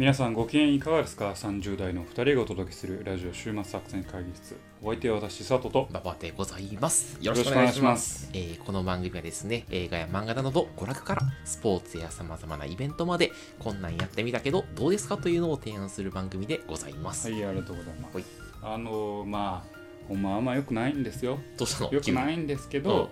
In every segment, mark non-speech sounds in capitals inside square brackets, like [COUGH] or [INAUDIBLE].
皆さんご機嫌いかがですか ?30 代の2人がお届けするラジオ週末作戦会議室。お相手は私、佐藤と。馬場でございます。よよろしくお願いしま。すすえーこの番組はですね、映画や漫画などの娯楽からスポーツや様々なイベントまで、こんなんやってみたけど、どうですかというのを提案する番組でございます。はい、ありがとうございます。はいあのー、まあ、ほんまあんま良くないんですよ。どうしたの？良くないいんですけど、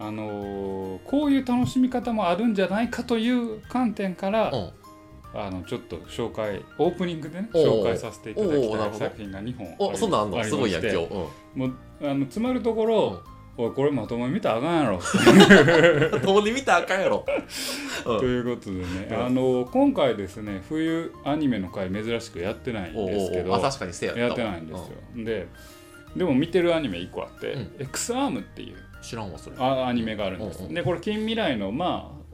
あのー、こういう楽しみ方もあるんじゃないかという観点から、うん。あのちょっと紹介オープニングでね紹介させていただきたい作品が2本お、そんなんあんのすごいやん、今日。うん。もうあの詰まるところ、おいこれまともに見たらあかんやろ。[LAUGHS] 共に見たらあかんやろ。[LAUGHS] うん。ということでね、うん。あの今回ですね冬アニメの回珍しくやってないんですけどあ、確かにせややってないんですよ、ででも見てるアニメ1個あって、うん。X アームっていううん知らんわ、それ。あアニメがあるんです、うんうん。でこれ近未来のまあ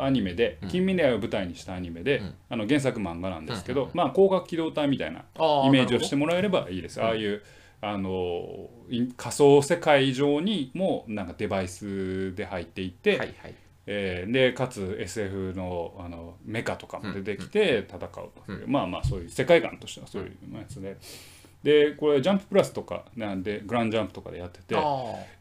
アニメでうん。近未来を舞台にしたアニメで、うん。あの原作漫画なんですけど、うん。うん。まあ広角機動隊みたいなあイメージをしてももらえればいいです、うん。ああいうあのい仮想世界上にもなんかデバイスで入っていって、はいはい。えーでかつ SF のあのメカとかも出てきて戦うという、まあまあそういう世界観としてはそういうやつで。でこれジャンププラスとかなんでグランジャンプとかでやっててあ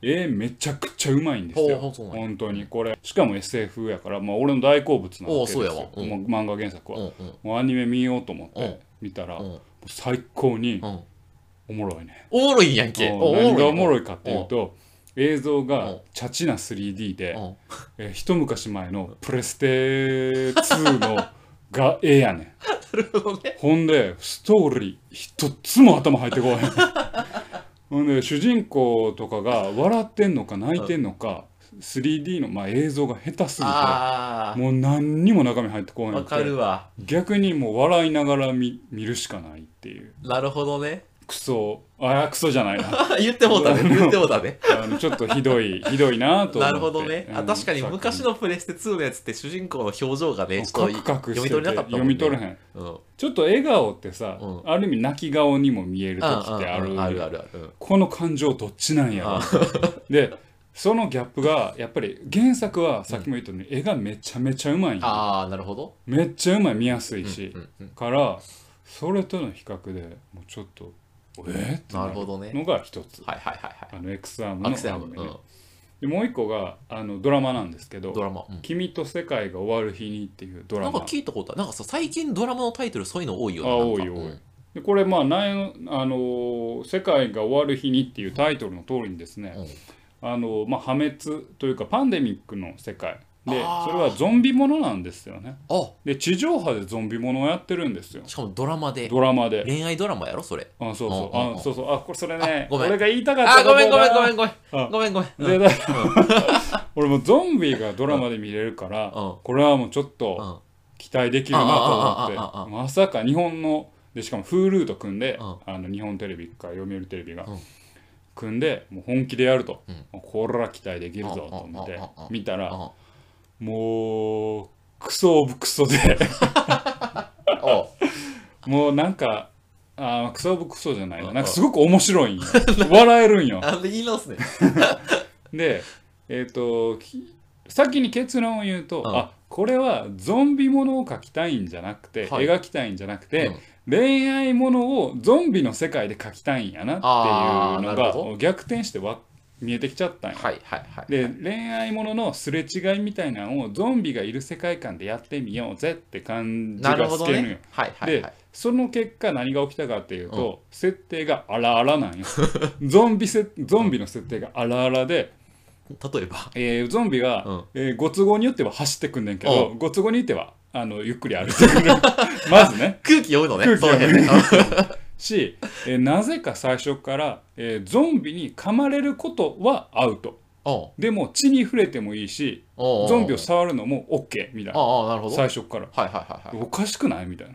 えーめちゃくちゃうまいんですよ。本当に。これしかも SF やから、まあ、俺の大好物なわけですよおうん。漫画原作あ。は、うんうん。もうアニメ見ようと思っうん。て見たら、うん。最高にうん。おもろいね、おもろいんやんけ。うん。何がおもろいいかっていうと映像うん。がチャチな 3D で、うん。えー一昔前のプレステ2のがええやねん [LAUGHS] なるほどね。ほんでストーリー一つも頭入ってこない [LAUGHS] ほんで主人公とかが笑ってんのか泣いてんのか、3D の、まあ、映像が下手すぎてあもう何にも中身入ってこあ。ないわかるわ。逆にもう笑いながら見見るしかないっていうなるほどね。クソ。あクソじゃないな。[LAUGHS] 言ってもうたね。言ってもうたね。あのちょっとひどいひどいなと思って。[LAUGHS] なるほどね。あうん確かに昔のプレステ2のやつって主人公の表情がね、ちょっと読み取れなかったもんね。読み取れへん。うん。ちょっと笑顔ってさ、うん。ある意味泣き顔にも見える時ってある,、うんうんうんあるある。この感情どっちなんや [LAUGHS] でそのギャップがやっぱり原作はさっきも言ったように絵がめちゃめちゃうまいんよ。あー、なるほど。めっちゃうまい見やすいし、うんうん。からそれとの比較でもうちょっとえー、なる。ほどね。のが一つ、はいはいはいはい。あの X アームのアクセルアニメね。うんでもう一個があのドラマなんですけどドラマ。「君と世界が終わる日に」っていうドラマ。なんか聞いたことある。なんかさ、最近ドラマのタイトルそういうの多いよね。あ多い多いでこれまあなんあのー世界が終わる日に」っていうタイトルの通りにですね、うん。あのまあ、破滅というかパンデミックの世界でそれはゾンビものなんですよね。あ。で地上波でゾンビものをやってるんですよ。しかもドラマで。ドラマで。恋愛ドラマやろそれ。あそうそう。あそうそう。あこれそれね。あごめん。俺が言いたかったあ、ごめんごめんごめんんごめん。あ。ごめんごめん。でだ俺もゾンビがドラマで見れるから、うん。これはもうちょっうん。と期待できるなと思あってまさか日本のでしかも Hulu と組んで、うん。あの日本テレビか読売テレビがうん。組んでもう本気でやると、うん。これは期待できるぞと思って見たらあもうクソオブクソで。[LAUGHS] おもうなんかあークソオブクソじゃないな。うんなんかすごく面白いんよ。[LAUGHS] 笑えるんよ。なんで言い直すね。[LAUGHS] でえっ、とき先に結論を言うと、うん。あこれはゾンビものを描きたいんじゃなくて、はい。描きたいんじゃなくて、うん。恋愛ものをゾンビの世界で描きたいんやなってあーいうのなるほが逆転してわ見えてきちゃったんや。はいはいはい。で恋愛もののすれ違いみたいなのをゾンビがいる世界観でやってみようぜって感じが透けるのよ。ね。はいはいではい。その結果何が起きたかっていうと、設定があらあらなんよ [LAUGHS] ゾンビせゾンビの設定があらあらで、例えば？えーゾンビが、うんえーご都合によっては走ってくんねんけど、ご都合によってはあのゆっくり歩いてくる [LAUGHS] まずね空気読むのね。空気読むねし、えーなぜか最初から、えーゾンビに噛まれることはアウト。でも血に触れてもいいしゾンビを触るのも OK みたいな。最初から。はいはいはい。おかしくないみたいな。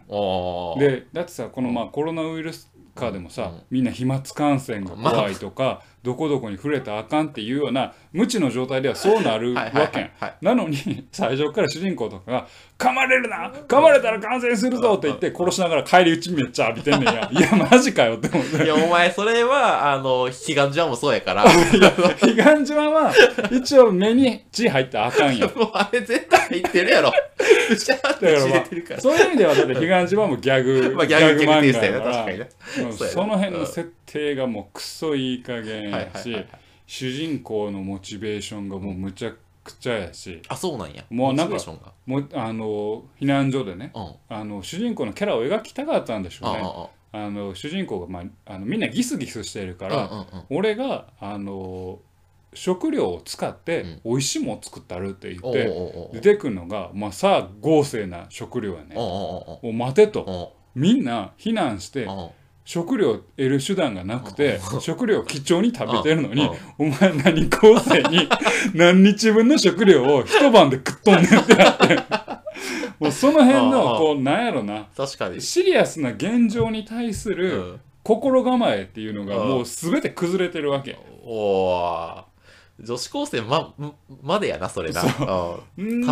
でだってさこのまあコロナウイルス禍でもさ、うん。みんな飛沫感染が怖いとか、どこどこに触れたらあかんっていうような無知の状態ではそうなるわけん。はいはい。なのに最初から主人公とかが「噛まれるな。噛まれたら感染するぞ」って言って殺しながら帰り討ちめっちゃ浴びてんねんや。[LAUGHS] いやマジかよって思っていや、お前、それは、あの、悲願ジャンもそうやから、彼岸島は一応目に血入ったらあかんよ。[LAUGHS] もうあれ絶対入ってるやろ。だからま。あそういう意味ではだって彼岸島もギャグ、[LAUGHS] まあギャグ漫画やから。ね。その辺の設定がもうクソいい加減はいやしはいはいはい。主人公のモチベーションがもうむちゃくちゃやし。あ、そうなんや。もうなんかもうあの避難所でね。うん。あの主人公のキャラを描きたかったんでしょうね。ああの主人公が、まあ、あのみんなギスギスしてるかあ、ああ。ら。俺があの食料を使ってうん。美味しいものを作ってあるって言って、出てくるのが、まあ、さあ豪勢な食料やね。お待てと。みんな避難して食料を得る手段がなくて食料を貴重に食べてるのにお前何豪勢に [LAUGHS] 何日分の食料を一晩で食っとんねんってなって。[LAUGHS] もうその辺うんのこうなんやろな。確かに。シリアスな現状に対すうるん。心構えっていうのがうん。もう全て崩れてるわけ。おー。女子高生ま、までやな、それな。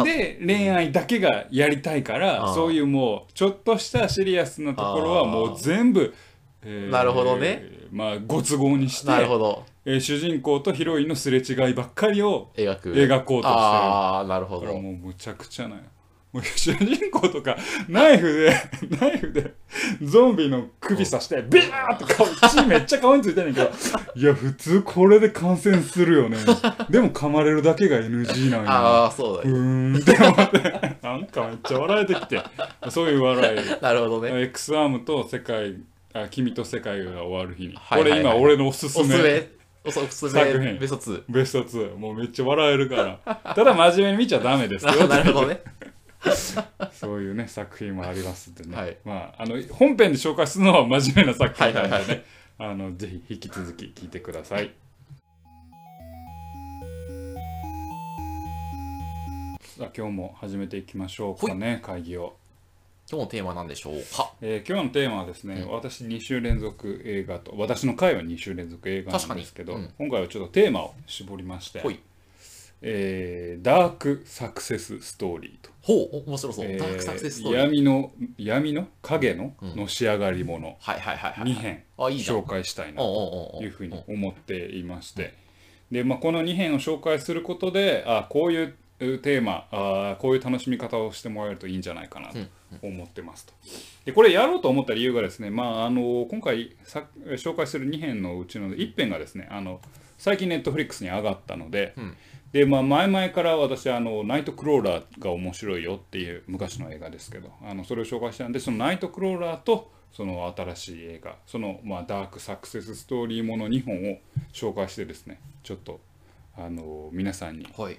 で恋愛だけがやりたいからそういうもうちょっとしたシリアスなところはもう全部、えーなるほどねまあご都合にしてなるほど。えー主人公とヒロインのすれ違いばっかりを描く。描こうとしてるああ、なるほど。もうむちゃくちゃなもう主人公とかナイフで [LAUGHS] ナイフでゾンビの首刺してビャーって顔血めっちゃ顔についてんねんけど [LAUGHS] いや普通これで感染するよねでも噛まれるだけが NG なんやああ、そうだうね。ーんって思ってなんかめっちゃ笑えてきてそういう笑い [LAUGHS] なるほどね。X アームと世界あ君と世界が終わる日に、はいはいはい。これ今俺のおすすおすすめ。め。おすす作品。めベスト2。ベスト2もうめっちゃ笑えるから。[LAUGHS] ただ真面目に見ちゃダメですよ。ななるほどね。[LAUGHS] そういうね作品もありますんでね、はい。まああの本編で紹介するのは真面目な作品なんでね、はいはいはい。あのぜひ引き続き聞いてください。さあ今日も始めていきましょうかね会議を、今日のテーマは何でしょうか？えー今日のテーマはですね、うん私2週連続映画と私の回は2週連続映画なんですけど、確か今回はちょっとテーマを絞りまして。えーダークサクセスストーリーとほう、お面白そう。えーダークサクセスストーリー。闇の闇の影のうんのし上がりものはいはいはいはい。2編。紹介したいなというふうに思っていましてで、まあ、この2編を紹介することであこういうテーマあこういう楽しみ方をしてもらえるといいんじゃないかなと思ってますと。でこれやろうと思った理由がですね、まあ、あの今回さ紹介する2編のうちの1編がですねあの最近ネットフリックスに上がったので、うんでまあ、前々から私あのナイトクローラーが面白いよっていう昔の映画ですけどあのそれを紹介したんでそのナイトクローラーとその新しい映画その、まあ、ダークサクセスストーリーもの2本を紹介してですねちょっとあの皆さんに、はい。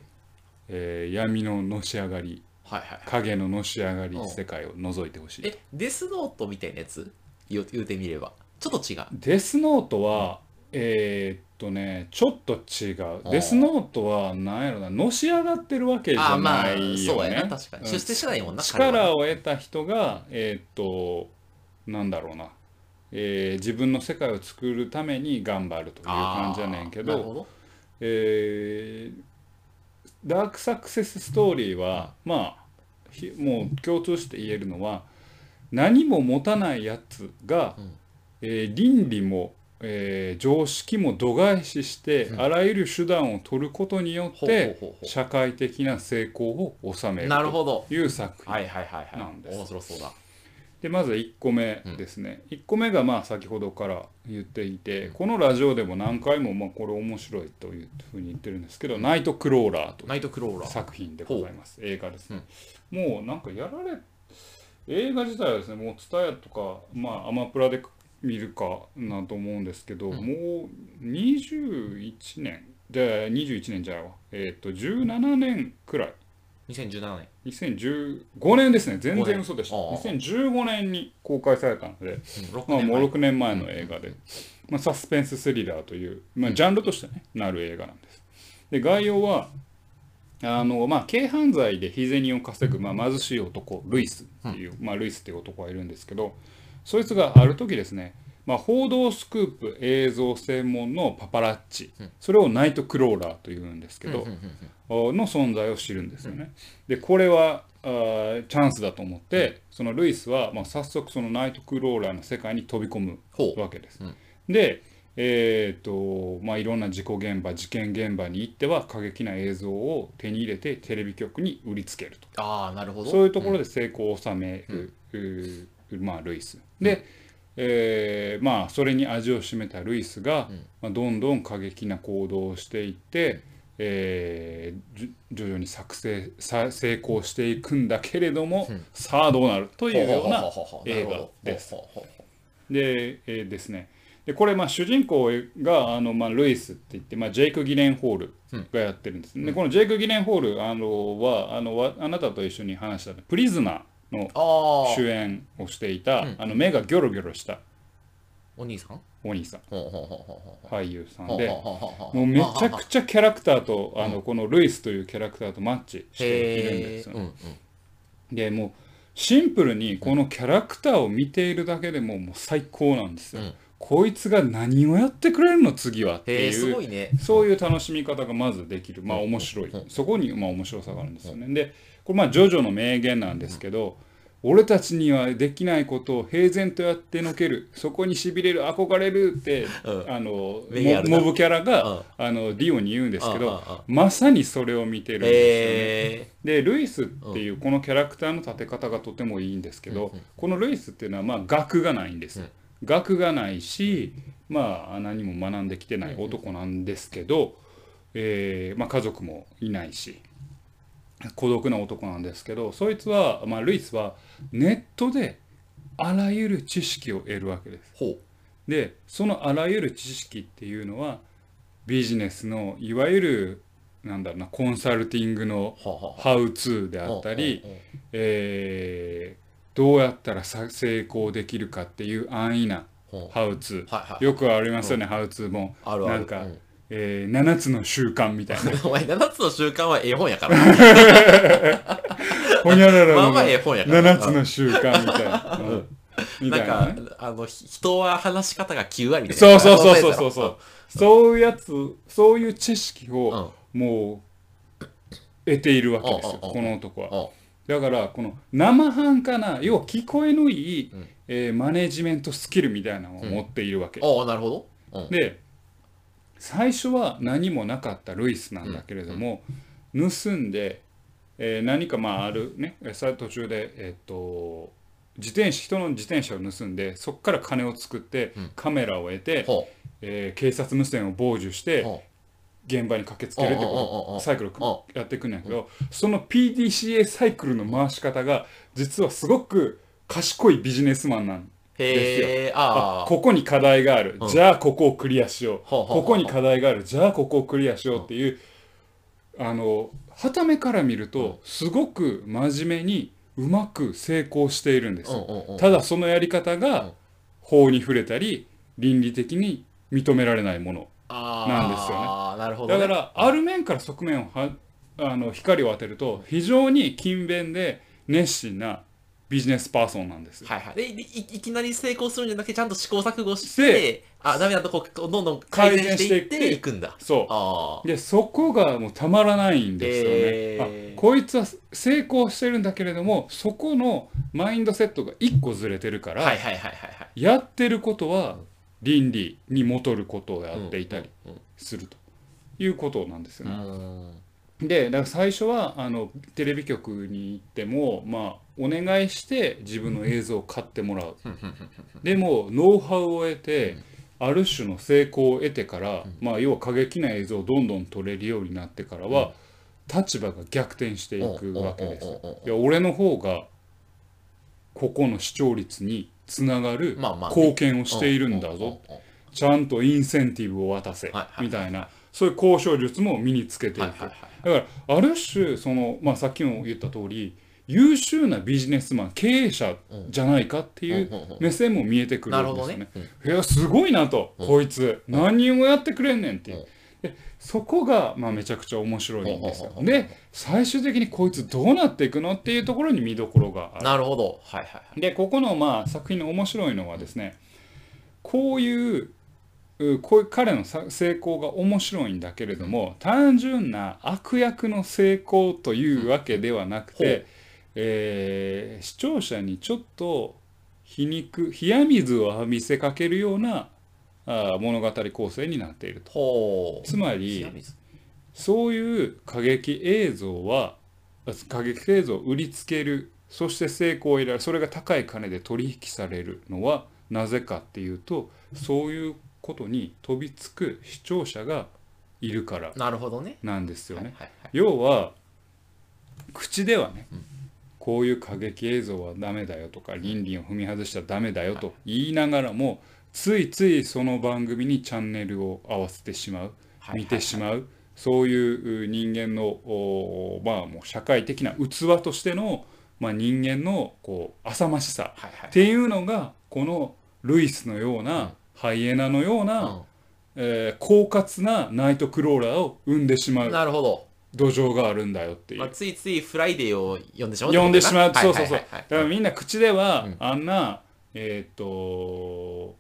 えー闇ののし上がりはいはいはい。影ののし上がりうん。世界を覗いてほしいえ、デスノートみたいなやつ？言う言うてみれば。ちょっと違う。デスノートは、えーっとねちょっと違う。デスノートは何やろなのし上がってるわけじゃあまあないよね。そうやな。確かに。うん。出世してないもんな彼は。力を得た人がえーっとなんだろうな、えー自分の世界を作るために頑張るという感じじゃねんけどあーなるほど。えーダークサクセスストーリーは、まあひもう共通して言えるのは何も持たないやつが、うんえー倫理も、えー常識も度外視して、うんあらゆる手段を取ることによって社会的な成功を収めうるなるほど。という作品、はいはいはいはい。なんです面白そうだ。でまず1個目ですね、1個目がまあ先ほどから言っていてこのラジオでも何回もまあこれ面白いというふうに言ってるんですけど「ナイトクローラー」というナイトクローラー。作品でございます。映画ですね、もうなんかやられ映画自体はですねもう TSUTAYA とかまあアマプラで見るかなと思うんですけど、うん。もう21年。じゃあ21年じゃないわ。えっ、と17年くらい。2017年。2015年ですね。全5年然嘘でした。ああ2015年に公開されたので、うん6まあ、もう年前。6年前の映画で、まあ、サスペンススリラーという、まあ、ジャンルとして、ね、なる映画なんです。で概要はあの、まあ、軽犯罪で日銭を稼ぐ、まあ、貧しい男ルイスっていう、まあ、ルイスっていう男がいるんですけどそいつがある時ですね、まあ、報道スクープ映像専門のパパラッチ、それをナイトクローラーというんですけど、の存在を知るんですよね。でこれはあーチャンスだと思ってそのルイスは、まあ、早速そのナイトクローラーの世界に飛び込む。わけです。うん。で、えーとまあ、いろんな事故現場事件現場に行っては過激な映像を手に入れてテレビ局に売りつけると。ああなるほど。そういうところで成功を収める、うまあ、ルイス。で、えーまあそれに味を占めたルイスが、まあ、どんどん過激な行動をしていって、えーじ徐々に作成さ成功していくんだけれども、さあどうなるというような映画です。で,、えーですね。でこれまあ主人公があの、まあ、ルイスって言って、まあ、ジェイク・ギレンホールがやってるんです、でこのジェイク・ギレンホールあのはあのわあなたと一緒に話したプリズナーの主演をしていた、うん。あの目がギョロギョロした。お兄さん？お兄さん。俳優さんで。もうめちゃくちゃキャラクターとあのこのルイスというキャラクターとマッチしているんですよね。でもうシンプルにこのキャラクターを見ているだけでももう最高なんですよ、うん。こいつが何をやってくれるの次はっていうね。そういう楽しみ方がまずできる。まあ面白い。うん。そこにまあ面白さがあるんですよね。でこれまあジョジョの名言なんですけど俺たちにはできないことを平然とやってのけるそこにしびれる憧れるって、うん。あのモモブキャラが、うん。あのディオに言うんですけどうんまさにそれを見てるんですよね。でルイスっていうこのキャラクターの立て方がとてもいいんですけど、このルイスっていうのはまあ学がないんです、学がないしまあ何も学んできてない男なんですけど、えーまあ、家族もいないし孤独な男なんですけどそいつは、まあ、ルイスはネットであらゆる知識を得るわけです。ほう。でそのあらゆる知識っていうのはビジネスのいわゆるなんだろうなコンサルティングのハウツーであったり、えーどうやったらさ成功できるかっていう安易なハウツー、よくありますよね、ハウツーもなんか、うんえー7つの習慣みたいな。[LAUGHS] お前7つの習慣は絵本やから。[LAUGHS] ほにゃららの。まあまあ絵本やから。7つの習慣みたいな、うん。みなんかあのひ人は話し方が9割みたいな。そうそうそうそうそうそう。[LAUGHS] そういうやつそういう知識をもう得ているわけですよ、うんこの男は。うん。だからこの生半可な要は聞こえのいい、うん。えーマネジメントスキルみたいなのを持っているわけ、ああなるほど。うん。で最初は何もなかったルイスなんだけれども、盗んで、えー何かまああるねさ途中でえっ、と自転車人の自転車を盗んでそこから金を作って、うん。カメラを得て、ほえー警察無線を傍受して、現場に駆けつけるってうんうんうんうんことサイクルをやっていくんやけどその PDCA サイクルの回し方が実はすごく賢いビジネスマンなんうへえあああここに課題がある、うん。じゃあここをクリアしよう、ここに課題がある。じゃあここをクリアしようっていう、あの傍目から見るとすごく真面目にうまく成功しているんですよ、うんうんうんただそのやり方うん。が法に触れたり倫理的に認められないものあなんですよね。ああなるほどね。だからある面から側面をはあの光を当てると非常に勤勉で熱心なビジネスパーソンなんです。はいはい。ででいいきなり成功するんじゃなくてちゃんと試行錯誤ししてあダメだとこうどんどん改善していっていくんだ。そあうでそこがもうたまらないんですよね。へー。あこいつは成功してるんだけれどもそこのマインドセットが一個ずれてるから、あはいはいはいはいはい。やってることは倫理に戻ることをやっていたりうんうん。するということなんですよね。うん。でだから最初はあのテレビ局に行っても、まあ、お願いして自分の映像を買ってもらう。でもノウハウを得てある種の成功を得てから、まあ、要は過激な映像をどんどん撮れるようになってからは、立場が逆転していくわけです。うんうんうんうんいや俺の方がここの視聴率につながる貢献をしているんだぞ。うんうんうんちゃんとインセンティブを渡せはいはいみたいな。そういう交渉術も身につけていく。はいはいはい。だからある種その、まあ、さっきも言った通り優秀なビジネスマン経営者じゃないかっていう目線も見えてくるなんですよね。いやすごいなと、こいつ。何をやってくれんねんっていう。うん。でそこが、まあ、めちゃくちゃ面白いんですよ。で最終的にこいつどうなっていくのっていうところに見どころがある。なるほど。はいはいはい。でここのまあ作品の面白いのはですねこういううこういう彼のさ成功が面白いんだけれども単純な悪役の成功というわけではなくほう。て、えー視聴者にちょっと皮肉冷や水を浴びせかけるようなあ物語構成になっていると。つまりそういう過激映像は過激映像を売りつけるそして成功を得られるそれが高い金で取引されるのはなぜかっていうとそういうことに飛びつく視聴者がいるからなんですよね。要は口ではね、こういう過激映像はダメだよとか倫理を踏み外しちゃダメだよと言いながらもついついその番組にチャンネルを合わせてしまうはい見てしまうそういう人間のおまあもう社会的な器としての、まあ、人間のこう浅ましさっていうのがこのルイスのようなハイエナのような、えー狡猾なナイトクローラーを生んでしまうんう。なるほど、土壌があるんだよっていう。まあ、ついついフライデーを読んでしまう呼んでしまう、そうそうそう。だからみんな口では、うん。あんなえーっと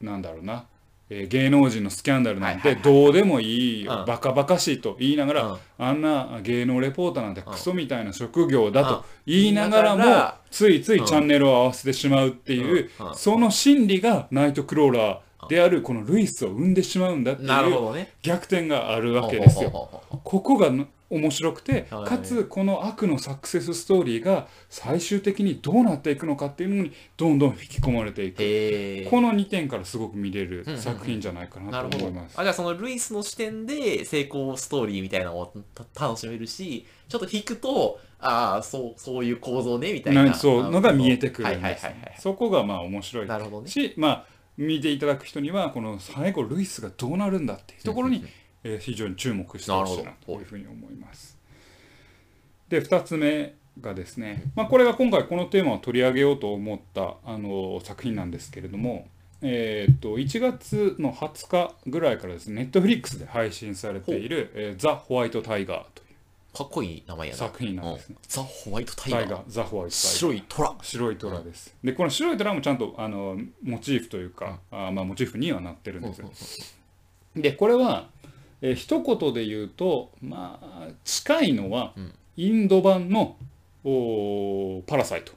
なんだろうな、えー芸能人のスキャンダルなんてはいはいはいどうでもいいよ、うん。バカバカしいと言いながら、うん。あんな芸能レポーターなんてうんクソみたいな職業だうん。と言いながらも、言いながらついついチャンネルを合わせてしまうっていう、うん。うん。その心理がナイトクローラーであるこのルイスを生んでしまうんだっていうなるほどね。逆転があるわけですよ。ほうほうほうほう。ここがの面白くて、はい。かつこの悪のサクセスストーリーが最終的にどうなっていくのかっていうのにどんどん引き込まれていく。へえこの2点からすごく見れるうんうん作品じゃないかななるほどと思います。あじゃあそのルイスの視点で成功ストーリーみたいなのをた楽しめるしちょっと引くとああそうそういう構造ねみたいな。なそうのが見えてくるんですはいはいはいはいそこがまあ面白いなるほどね。し、まあ、見ていただく人にはこの最後ルイスがどうなるんだっていうところに、えー非常に注目してほしいなというふうに思います。で2つ目がですね、まあ、これが今回このテーマを取り上げようと思ったあの作品なんですけれども、えーっと1月の20日ぐらいからですね、ネットフリックスで配信されている、えーザ・ホワイト・タイガーといかっこいい名前やな。う作品なんですね。うん。ザ・ホワイトタイガイガー、ザ・ホワイト・タイガー。白い虎。白い虎です。で、この白い虎もちゃんとあのモチーフというか、あまあ、モチーフにはなってるんですよ。で、これは、えー一言で言うと、まあ、近いのは、うん。インド版のおーパラサイト。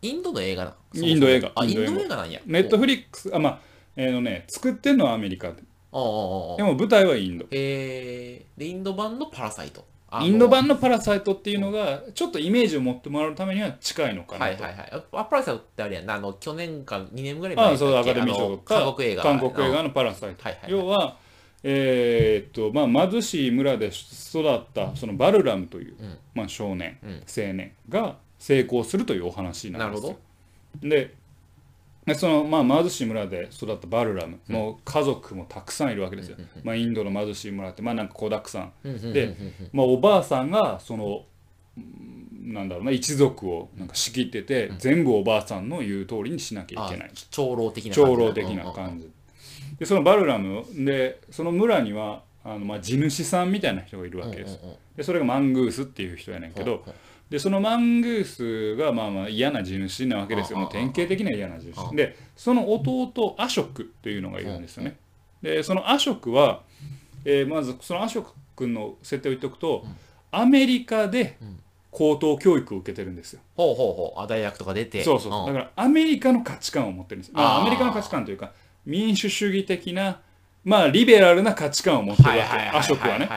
インドの映画なインド映画。あインドインド映画映画なんや。ネットフリックス、あ、まあ、えーのね、作ってるのはアメリカで。おおおでも舞台はインド。えー、でインド版のパラサイトインド版のパラサイトっていうのが、ちょっとイメージを持ってもらうためには近いのかなと。はいはいはい。あパラサイトってあれやんな。あの去年か2年ぐらい前ああそうアカデミー賞韓国映画。韓国映画の「パラサイト」はいはいはい。要は、えーっとまあ、貧しい村で育ったそのバルラムという、うん。まあ、少年、うん。青年が成功するというお話なんですよ。なるほ。ででその、まあ、貧しい村で育ったバルラム。の家族もたくさんいるわけですよ。まあ、インドの貧しい村って、まあ、なんか子だくさんでまあ、おばあさんがそのうんなんだろうな一族をなんか仕切ってて、全部おばあさんの言う通りにしなきゃいけない。あ長老的な感じ長老的な感じ。でそのバルラムでその村にはあのまあ地主さんみたいな人がいるわけです、でそれがマングースっていう人やねんけど、でそのマングースがまあまあ嫌な地主なわけですよ。うんもう典型的な嫌な地う主でその弟アショクっていうのがいるんですよね。でそのアショクは、えーまずそのアショク君の設定を言っておくと、アメリカで高等教育を受けてるんですよ。ほうほうほう。あ大学とか出て。そうそうそう、ん。だからアメリカの価値観を持ってるんです、まあ、アメリカの価値観というか民主主義的なまあリベラルな価値観を持ってるわけアショクはね。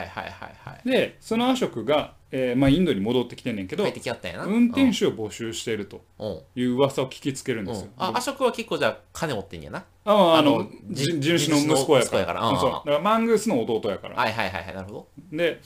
でそのアショクが、えーまあ、インドに戻ってきてんねんけど運転手を募集しているとうん。うん。いう噂を聞きつけるんですよ、うん。あアショクは結構じゃあ金持ってんやな。ああああの地主の息子やから。から。うんそう。だからマングースの弟やから、はいはいはいはい。なるほど。で、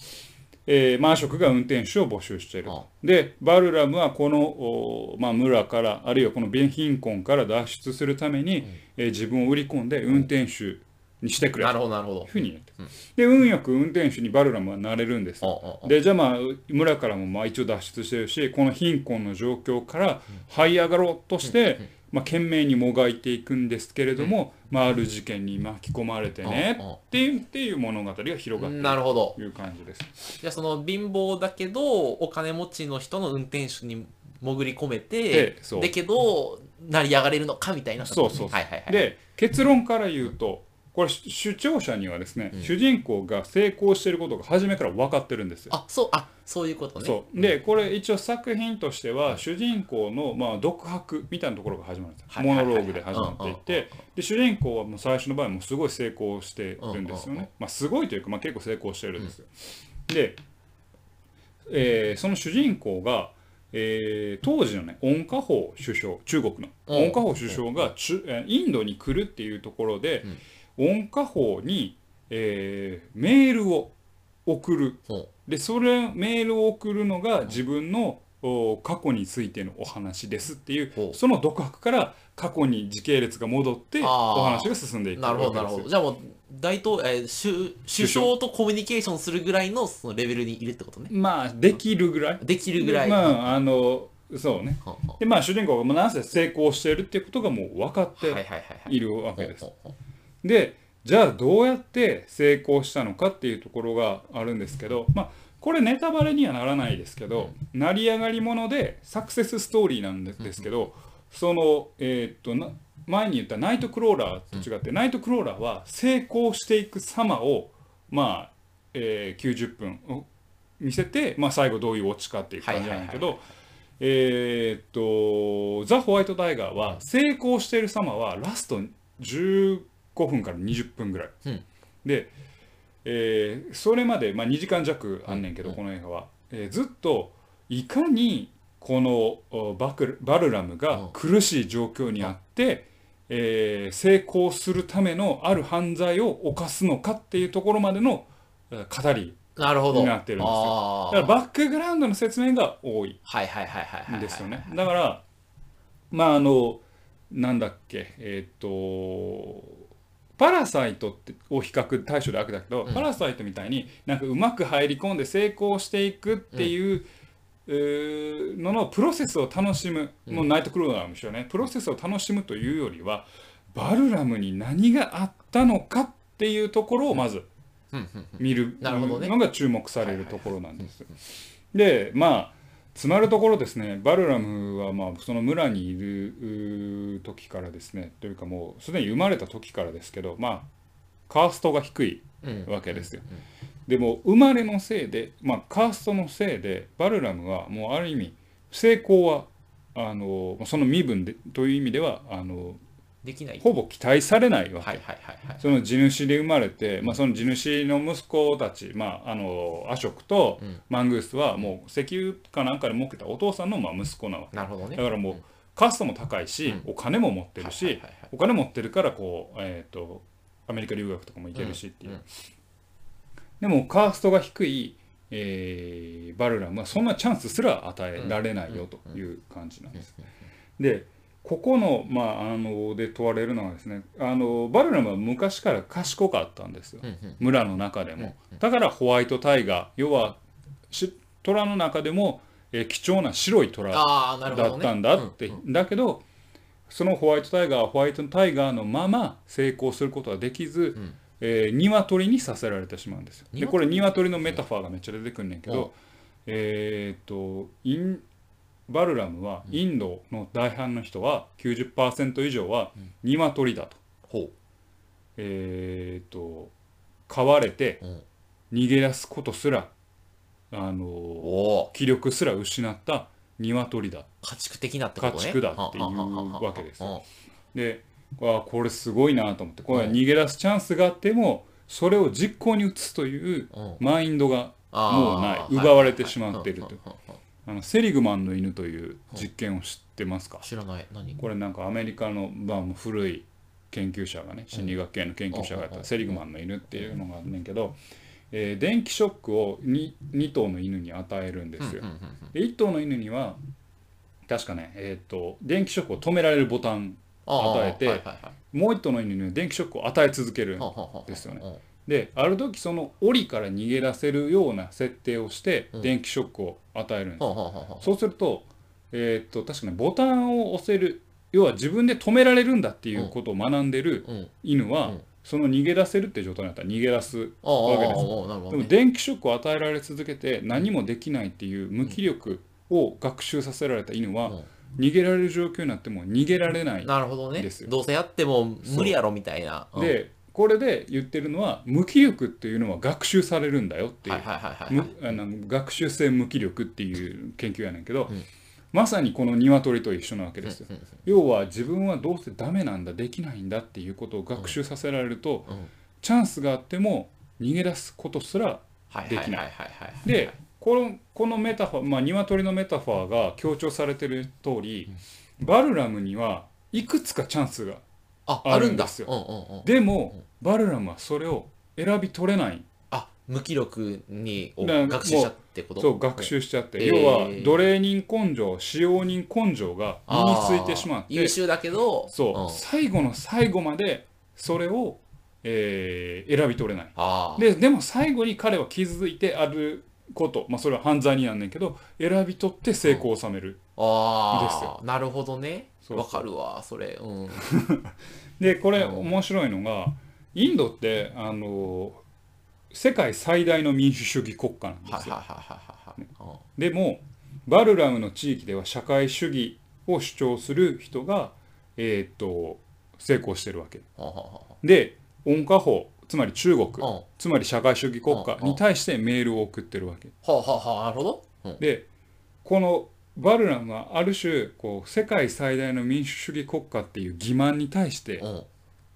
えーマーショクが運転手を募集しているとでバルラムはこの、おまあ、村からあるいはこの貧困から脱出するために、えー自分を売り込んで運転手にしてくれ。なとるほどなるほど。いうふうに言って。る、で運よく運転手にバルラムはなれるんです。でじゃあまあ村からもまあ一応脱出してるしこの貧困の状況から這い上がろうとして、まあ、懸命にもがいていくんですけれども、まあ、ある事件に巻き込まれてねうんうん。っていうっていう物語が広がってなるほど。という感じです。じゃあその貧乏だけどお金持ちの人の運転手に潜り込めてだけど成り上がれるのかみたいなそうそうそう。はいはいはい。で結論から言うとこれ主張者にはですね、うん。主人公が成功していることが初めから分かってるんですよ。あそうあそういうことね。そう。でこれ一応作品としては主人公のまあ独白みたいなところが始まるんですモノローグで始まっていって。で主人公はもう最初の場合もすごい成功してるんですようんうんうん。ね、まあ、すごいというか、まあ、結構成功してるんですよ、で、えーその主人公が、えー当時のね温家宝首相中国の。うん。温家宝首相がインドに来るっていうところで、温家宝に、えーメールを送る。ほでそれメールを送るのが自分のお過去についてのお話ですっていうその独白から過去に時系列が戻ってお話が進んでいくなるほどなるほど。じゃあもう大統えー首首相とコミュニケーションするぐらいのそのレベルにいるってことね。まあできるぐらい。できるぐらい、まああのそうね。でまあ主人公がんせ成功しているっていうことがもう分かってうはいはいはいはい。いるわけでじゃあどうやって成功したのかっていうところがあるんですけどまあこれネタバレにはならないですけど、成り上がりものでサクセスストーリーなんですけど、そのえーっとな前に言ったナイトクローラーと違って、ナイトクローラーは成功していく様をまあ、えー90分を見せて、まあ、最後どういうオチかっていう感じなんだけどえーっとザ・ホワイト・タイガーは成功している様はラスト15分から20分ぐらい、うん。で、えーそれまで、まあ、2時間弱あんねんけど、うん。この映画は、えーずっといかにこのおバクバルラムが苦しい状況にあって、えー成功するためのある犯罪を犯すのかっていうところまでのえー語りなるほど。になってるんですよ。だからバックグラウンドの説明が多いはいはいはいはいですよね。だから、まああの、なんだっけ、えっ、と、パラサイトってを比較対象で悪だけど、うん。パラサイトみたいになんかうまく入り込んで成功していくっていう、うーののプロセスを楽しむ、もうナイトクローラーも一緒ね。プロセスを楽しむというよりはバルラムに何があったのかっていうところをまず見るのが注目されるところなんです。でまあつまるところですね。バルラムはまあその村にいる時からですね。というかもうすでに生まれた時からですけどまあカーストが低いうん。わけですよ。でも生まれのせいで、まあ、カーストのせいでバルラムはもうある意味成功はあのその身分でという意味ではあのできない。ほぼ期待されないわけ。はいはいはいはい。その地主で生まれて、まあ、その地主の息子たち、まあ、あのアショクとうん。マングースはもう石油かなんかで儲けたお父さんのまあ息子なわけ。なるほどね。だからもうカストも高いし、うお金も持ってるし、お金持ってるからこう、えー、とアメリカ留学とかも行けるしっていう、うん。うん。でもカーストが低い、えーバルラムはそんなチャンスすら与えられないよという感じなんです。でここの,、まあ、あので問われるのはですねあのバルラムは昔から賢かったんですよ。うんうん。村の中でも。だからホワイトタイガー要はし虎の中でも、えー貴重な白い虎だったんだって、うんだけどそのホワイトタイガーはホワイトタイガーのまま成功することはできず、ん。えー鶏にさせられてしまうんですよ。で鶏これ鶏のメタファーがめっちゃ出てくんねんけうん。どえーっとインバルラムはインドの大半の人は90%以上は鶏だと,、ほえーっと飼われてう、うん、逃げ出すことすらあの気力すら失った鶏だ。家畜的なってことね。家畜だっていうわけです。でわあこれすごいなと思ってこれは逃げ出すチャンスがあってもそれを実行に移すといううん。マインドがもうない。はい。奪われてしまっているとう。んうん。うん。うんあのセリグマンの犬という実験を知ってますか？知らない。何？これなんかアメリカの、まあ、もう古い研究者がね心理学系の研究者がやっうんたセリグマンの犬っていうのがあんねんけど、えー電気ショックを 2, 2頭の犬に与えるんですよ。で1頭の犬には確かね、えー、と電気ショックを止められるボタン与えてもう1頭の犬には電気ショックを与え続けるははははですよねうんである時その檻から逃げ出せるような設定をしてうん。電気ショックを与えるんです、ははははそうすると,、えーっと確かにボタンを押せる要は自分で止められるんだっていうことを学んでるうん。犬は、うん。その逃げ出せるって状態になったら逃げ出すああわけですああなるほでどねも電気ショックを与えられ続けて何もできないっていう無気力を学習させられた犬は、うん。逃げられる状況になっても逃げられないなるほどね。ですよどうせやっても無理やろみたいな。うん。でこれで言ってるのは無気力っていうのは学習されるんだよっていう、学習性無気力っていう研究やねんけど、ん。まさにこの鶏と一緒なわけですよ、うんうん要は自分はどうせダメなんだできないんだっていうことを学習させられると、うん。チャンスがあっても逃げ出すことすらはいできない。でこのこのメタファーまあ鶏のメタファーが強調されてる通り、バルラムにはいくつかチャンスがあああるんですよ。うんうんうん。でも、バルラムはそれを選び取れない。あ無気力に学習したってことそう学習しちゃって、えー。要は奴隷人根性使用人根性が身についてしまって。優秀だけどそう、ん。最後の最後までそれを、えー選び取れない。ああででも最後に彼は気づいてあること、まあ、それは犯罪になんねんけど選び取って成功を収める、あですよ。あなるほどねわかるわそれ。うん。[LAUGHS] でこれうん面白いのがインドってあの世界最大の民主主義国家なんですよ。でもバルラムの地域では社会主義を主張する人が、えーっと成功してるわけ。で温家宝つまり中国はつまり社会主義国家に対してメールを送ってるわけ。はははなるほど。うん。でこのバルラムはある種こう世界最大の民主主義国家っていう欺瞞に対してうん。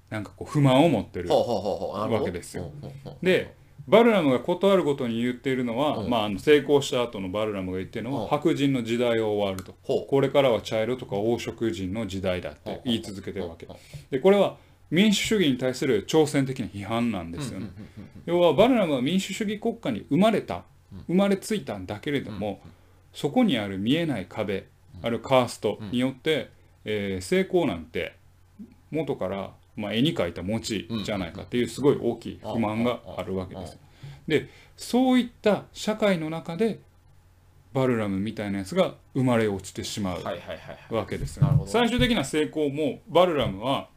なんかこう不満を持ってるわけですよ。うんうんうんでバルラムが事あるごとに言っているのは、うん。まあ、あの成功した後のバルラムが言ってるのは、うん。白人の時代は終わると。これからは茶色とか黄色人の時代だって言い続けてるわけ。うんうんでこれは民主主義に対する挑戦的な批判なんですよね、うんうんうん要はバルラムは民主主義国家に生まれた生まれついたんだけれども、そこにある見えない壁あるカーストによって、えー成功なんて元から、まあ、絵に描いた餅じゃないかっていうすごい大きい不満があるわけです。でそういった社会の中でバルラムみたいなやつが生まれ落ちてしまうわけです。最終的な成功もバルラムは、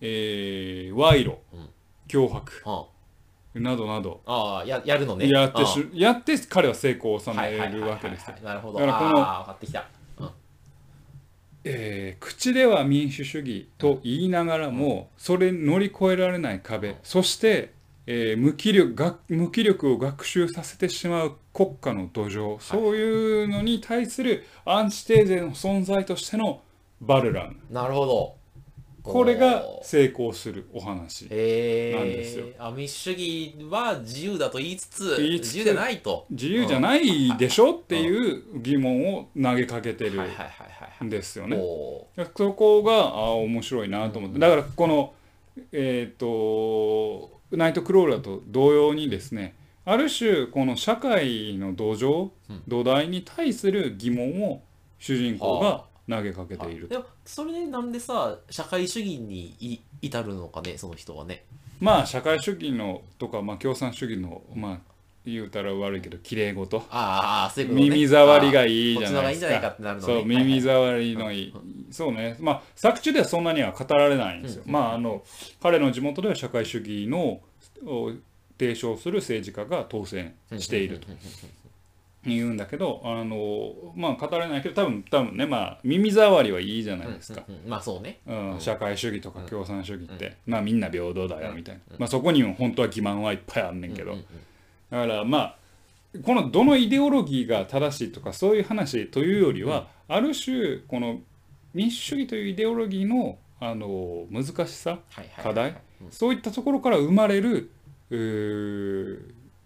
えー賄賂うん。脅迫。うんなどなど。ああややるのね。やってうん。しやって彼は成功を収めはいはいはいはいるわけですなるほど。だからこのってきた。うん。えー口では民主主義と言いながらも、それ乗り越えられない壁、そして、えー無気力が無気力を学習させてしまう国家の土壌、そういうのに対するアンチテーゼの存在としてのバルラムなるほどこれが成功するお話なんですよ。あ民主主義は自由だと言いつつ自由じゃないと。自由じゃないでしょっていう疑問を投げかけてるんですよね。おそこがあ面白いなと思って、だからこのえっ、とナイトクローラーと同様にですねある種この社会の土壌、うん。土台に対する疑問を主人公が投げかけているでもそれでなんでさ社会主義にい至るのかねその人はね。まあ社会主義のとか、まあ、共産主義のまあ言うたら悪いけど綺麗事。ああそういうことね。耳障りがいいじゃないですか。かってなるのね。そう耳障りのいい、そうね。まあ作中ではそんなには語られないんですよ、まああの彼の地元では社会主義のを提唱する政治家が当選していると言うんだけどあのまあ語られないけど多分多分ねまあ耳障りはいいじゃないですか、うんうんうん。まあそうね。うん。社会主義とか共産主義って、まあみんな平等だよみたいな、まあ、そこにも本当は欺瞞はいっぱいあんねんけど、うんうんだからまあこのどのイデオロギーが正しいとかそういう話というよりは、ある種この民主主義というイデオロギーのあの難しさはいはい課題うん。そういったところから生まれる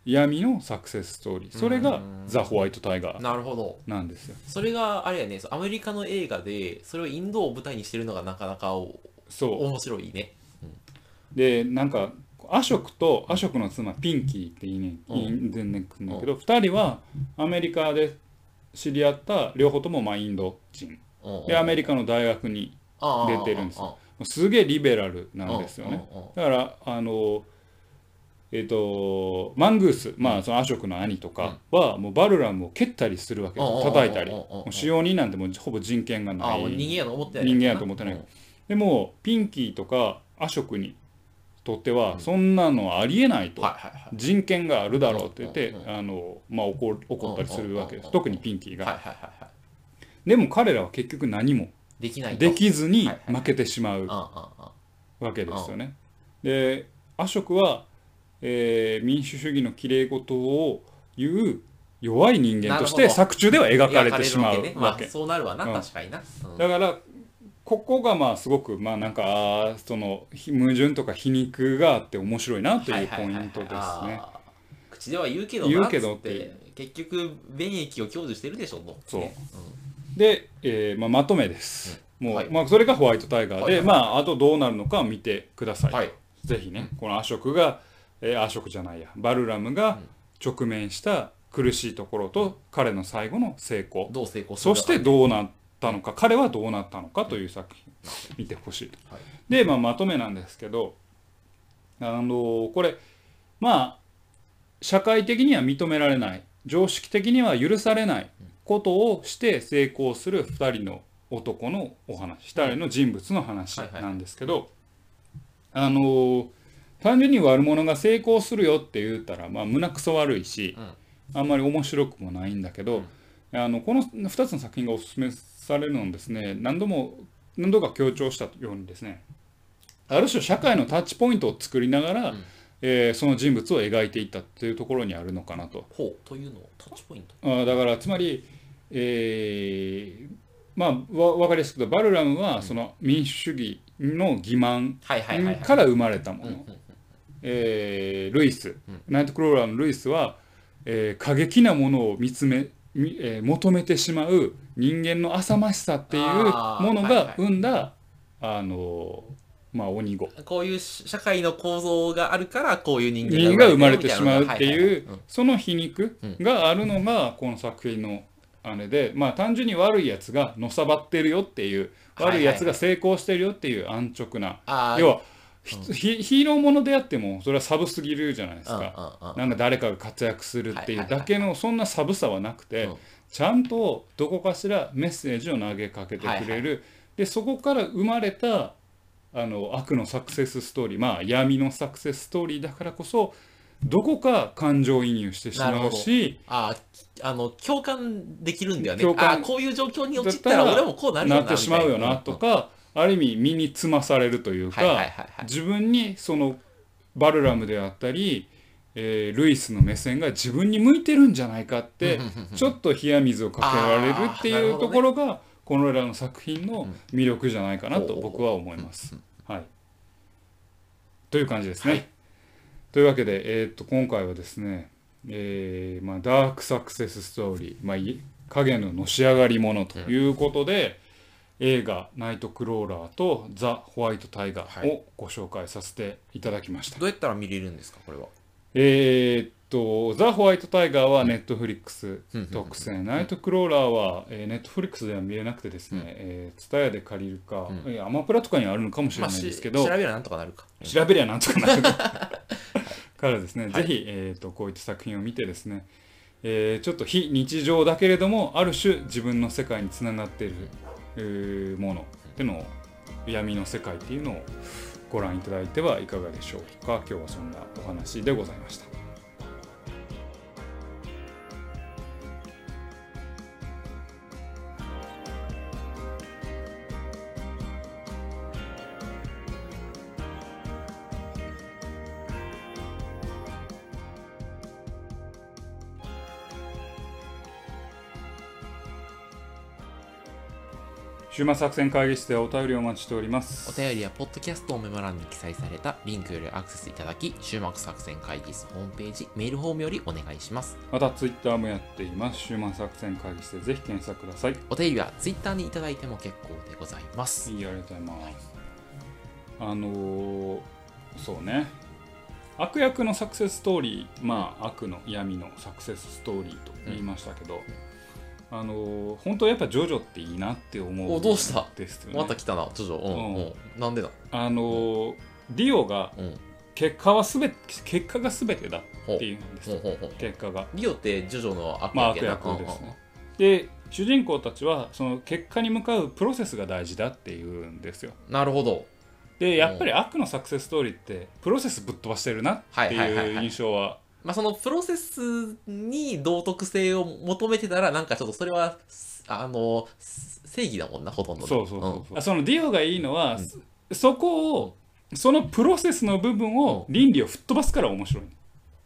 闇のサクセスストーリー。それがうん「ザ・ホワイト・タイガーなるほど」なんですよ。それがあれやねアメリカの映画でそれをインドを舞台にしてるのがなかなかおそう。面白いね。でなんかアショクとアショクの妻ピンキーって言いねうん。言いんでんねんけど2人はアメリカで知り合った両方ともまあインド人。でアメリカの大学に出てるんですよ。すげえリベラルなんですよね。だからあのえっ、とマングースまあそのアショクの兄とかはもうバルラムを蹴ったりするわけですうん叩いたり。使用人なんてもうほぼ人権があない人間やと思ってな。い人間やと思ってない。うんでもピンキーとかアショクにとってはそんなのはありえないと、はいはいはい。人権があるだろうって言って、あのまあ、怒る怒ったりするわけです。特にピンキーが、でも彼らは結局何もできないと。できずに負けてしまうわけですよね。でアショクは、えー民主主義のきれい事を言う弱い人間として作中では描かれてしまうわけ。ねまあ、わけそうなるわな、うん。確かにな、うん。だからここがまあすごくまあなんかそのひ矛盾とか皮肉があって面白いなというポイントですね。口では言うけどな言うけどって。結局便益を享受してるでしょとそう。ねで、えーまあ、まとめです。もう、はい。まあ、それがホワイトタイガーで、はいはい。まあ、あとどうなるのか見てください。はい。ぜひね、このアショクが、えーアショクじゃないや、バルラムが直面した苦しいところと、彼の最後の成功、どう成功そしてどうなったのか、彼はどうなったのかという作品、見てほしいと。はい。で、まあ、まとめなんですけど、あのこれ、まあ、社会的には認められない、常識的には許されないことをして成功する2人の男のお話、2人の人物の話なんですけど、あの単純に悪者が成功するよって言ったら、まあ、胸くそ悪いし、あんまり面白くもないんだけど、あのこの2つの作品がおすすめされるのはですね何度も何度か強調したようにですねある種社会のタッチポイントを作りながら、うん。えーその人物を描いていったというところにあるのかなと。ほうというのをタッチポイント？あーだからつまり、えーまあわ分かりやすく言うとバルラムはその民主主義の欺瞞から生まれたもの、えールイス、ナイトクローラーのルイスは、えー過激なものを見つめ、みえー求めてしまう人間の浅ましさっていうものはいはい。が生んだ、あのーまあ鬼子こういう社会の構造があるからこういう人人間間が生まれてしまうってはいはいはい。いうその皮肉があるのがこの作品のあれでまあ単純に悪いやつがのさばってるよっていうはいはい。悪いやつが成功してるよっていう安直な要はひヒヒーローものであってもそれはサブすぎるじゃないですか。なんか誰かが活躍するっていうだけのそんなサブさはなくて、うん。ちゃんとどこかしらメッセージを投げかけてくれる、でそこから生まれたあの悪のサクセスストーリーまあ闇のサクセスストーリーだからこそどこか感情移入してしまうしあーあの共感できるんだよね。共感こういう状況に陥ったら俺もこうなるよなな。ってしまうよなとみか、ある意味身につまされるというか、自分にそのバルラムであったり、えールイスの目線が自分に向いてるんじゃないかってちょっと冷や水をかけられるっていうところがこのらの作品の魅力じゃないかなとうん。僕は思います。はい、という感じですね。はい。というわけで、えー、と今回はですね、えーまあ、ダークサクセスストーリー、まあ、い影ののし上がり者ということで、映画「ナイトクローラー」と「ザ・ホワイト・タイガー」をご紹介させていただきました。どうやったら見れるんですかこれは？えーっと、ザ・ホワイト・タイガーはネットフリックスうん特製、ナイト・クローラーは、えーネットフリックスでは見れなくてですね、えー、ツタヤで借りるか、うん。アマプラとかにはあるのかもしれまあないですけど、し調べればなんとかなるか。調べりゃなんとかなる。[LAUGHS] からですね、ぜひ、えー、とこういった作品を見てですね、えーちょっと非日常だけれどもある種自分の世界につながっている、えーものでの闇の世界っていうのをご覧いただいてはいかがでしょうか今日はそんなお話でございました。週末作戦会議室でお便りをお待ちしております。お便りはポッドキャストのメモ欄に記載されたリンクよりアクセスいただき週末作戦会議室ホームページメールフォームよりお願いしますまたツイッターもやっています。週末作戦会議室でぜひ検索ください。お便りはツイッターにいただいても結構でございますいいありがとうございます。あのーそうね。悪役のサクセスストーリー、まあ悪の闇のサクセスストーリーと言いましたけど、あのー本当やっぱジョジョっていいなって思うおどうした？ですよね。また来たな、ジョジョ。うん、うんうん。なんでだ？あのーディオがうん。結果はすべ結果がすべてだっていうんですほうほうほう。結果が。リオってジョジョの悪まあ悪役ですね。で主人公たちはその結果に向かうプロセスが大事だっていうんですよ。うんなるほど。でやっぱり悪のサクセスストーリーってプロセスぶっ飛ばしてるなってはいうはい印象はまあ、そのプロセスに道徳性を求めてたら、なんかちょっとそれは、あの、正義だもんな、ほとんどね。そうそうそうそう、ん。そのディオがいいのは、そこをそのプロセスの部分を倫理を吹っ飛ばすから面白い、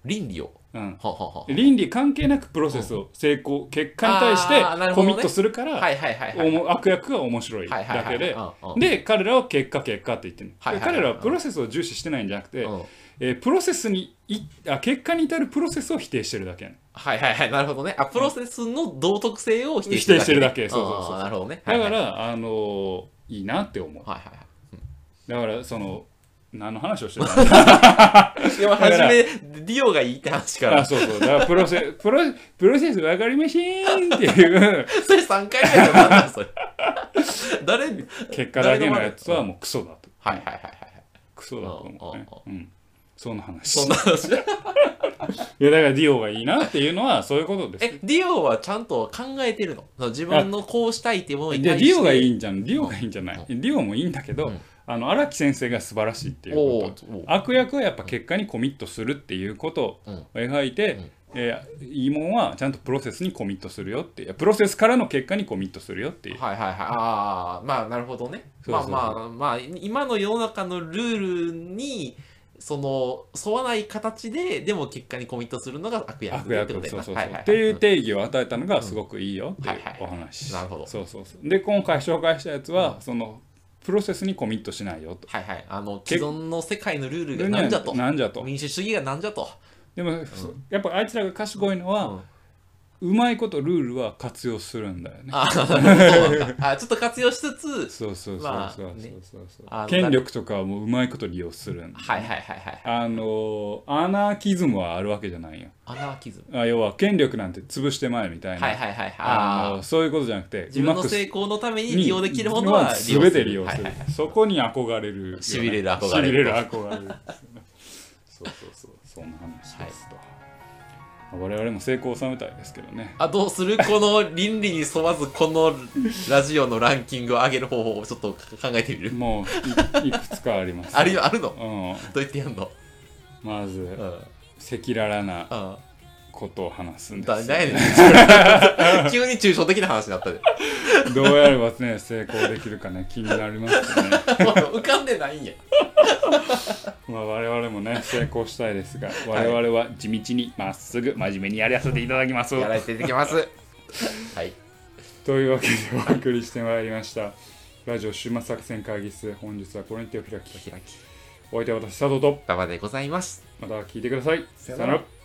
倫理を？うん、ははは倫理関係なくプロセスを成功結果に対してコミットするから、はいはいはいはい。おも悪役が面白いだけでうんうん。で彼らは結果結果って言ってる、はいはいはい。で彼らはプロセスを重視してないんじゃなくて、うんえープロセスにいあ結果に至るプロセスを否定してるだけ。はいはいはい。なるほどね。あ、プロセスの道徳性を否定否定してるだけ。ねそうそうそう。そうあーなるほどね。だから、はいはいあのーいいなって思う。はいはい。だからその何の話をしてたの？は [LAUGHS] い。でも、初め、ディオがいいって話かあら、そうそう。だからプロセ [LAUGHS] プロプロセス分かりませんっていう。[LAUGHS] それ3回目やから、なんなんそれ。誰はい結果だけのやつはもうクソだと。はいはいはい。クソだと思うね。うん。うんそんな話。そんな話。[LAUGHS] いやだからディオがいいなっていうのはそういうことです。え、ディオはちゃんと考えてるの？その自分のこうしたいっていうものに対して。ィオがいいい。んじゃん。ディオがいいんじゃない。ディオもいいんだけど、うん。あの荒木先生が素晴らしいっていうこと。悪役はやっぱ結果にコミットするっていうことを描いて、うん。えーいいもんはちゃんとプロセスにコミットするよっていう。プロセスからの結果にコミットするよっていう。はいはいはい。ああ、まあなるほどね。そうそうそう。まあまあまあ、今の世の中のルールに、その、沿わない形で、でも結果にコミットするのが悪役ってことだそうそうそう、よなはいはいはい。っていう定義を与えたのがすごくいいよっていうはいはいお話、なるほど。そうそうそう。で今回紹介したやつは、そのプロセスにコミットしないよと。はいはい。あの、既存の世界のルールがなんじゃと。なんじゃと。民主主義がなんじゃと。でも、やっぱあいつらが賢いのは、うんうまいことルールは活用するんだよねあ [LAUGHS] あちょっと活用しつつ、そうそうそうそうまあそうねそうそうあの権力とかはもううまいこと利用するんだはいはいはいはい。あのアナーキズムはあるわけじゃないよアナーキズム。あ要は権力なんて潰してまえみたいな、はいはいはい。あそういうことじゃなくて自分の成功のために利用できるものは全て利用する、はいはいはいそこに憧れるよね、痺れる憧れる痺れる憧れるそうそうそうそんな話ですと、我々も成功を収めたいですけどね。あどうするこの倫理に沿わずこのラジオのランキングを上げる方法をちょっと考えてみる？もうい [LAUGHS] いくつかあります。あるよあるの？うん。どうやってやんの？まず赤裸々なことを話すんですね。ん [LAUGHS] 急に抽象的な話になったで。どうやればね成功できるかね気になりますよね。[LAUGHS] 浮かんでないんや。まあ我々もね成功したいですが我々は地道にまっすぐ真面目にやらせていただきます、やらせていただきます。はい。というわけでお送りしてまいりました。ラジオ終末作戦会議室本日はこれに手を開き。開き。お相手は私佐藤と。馬場でございます。また聞いてください。さよなら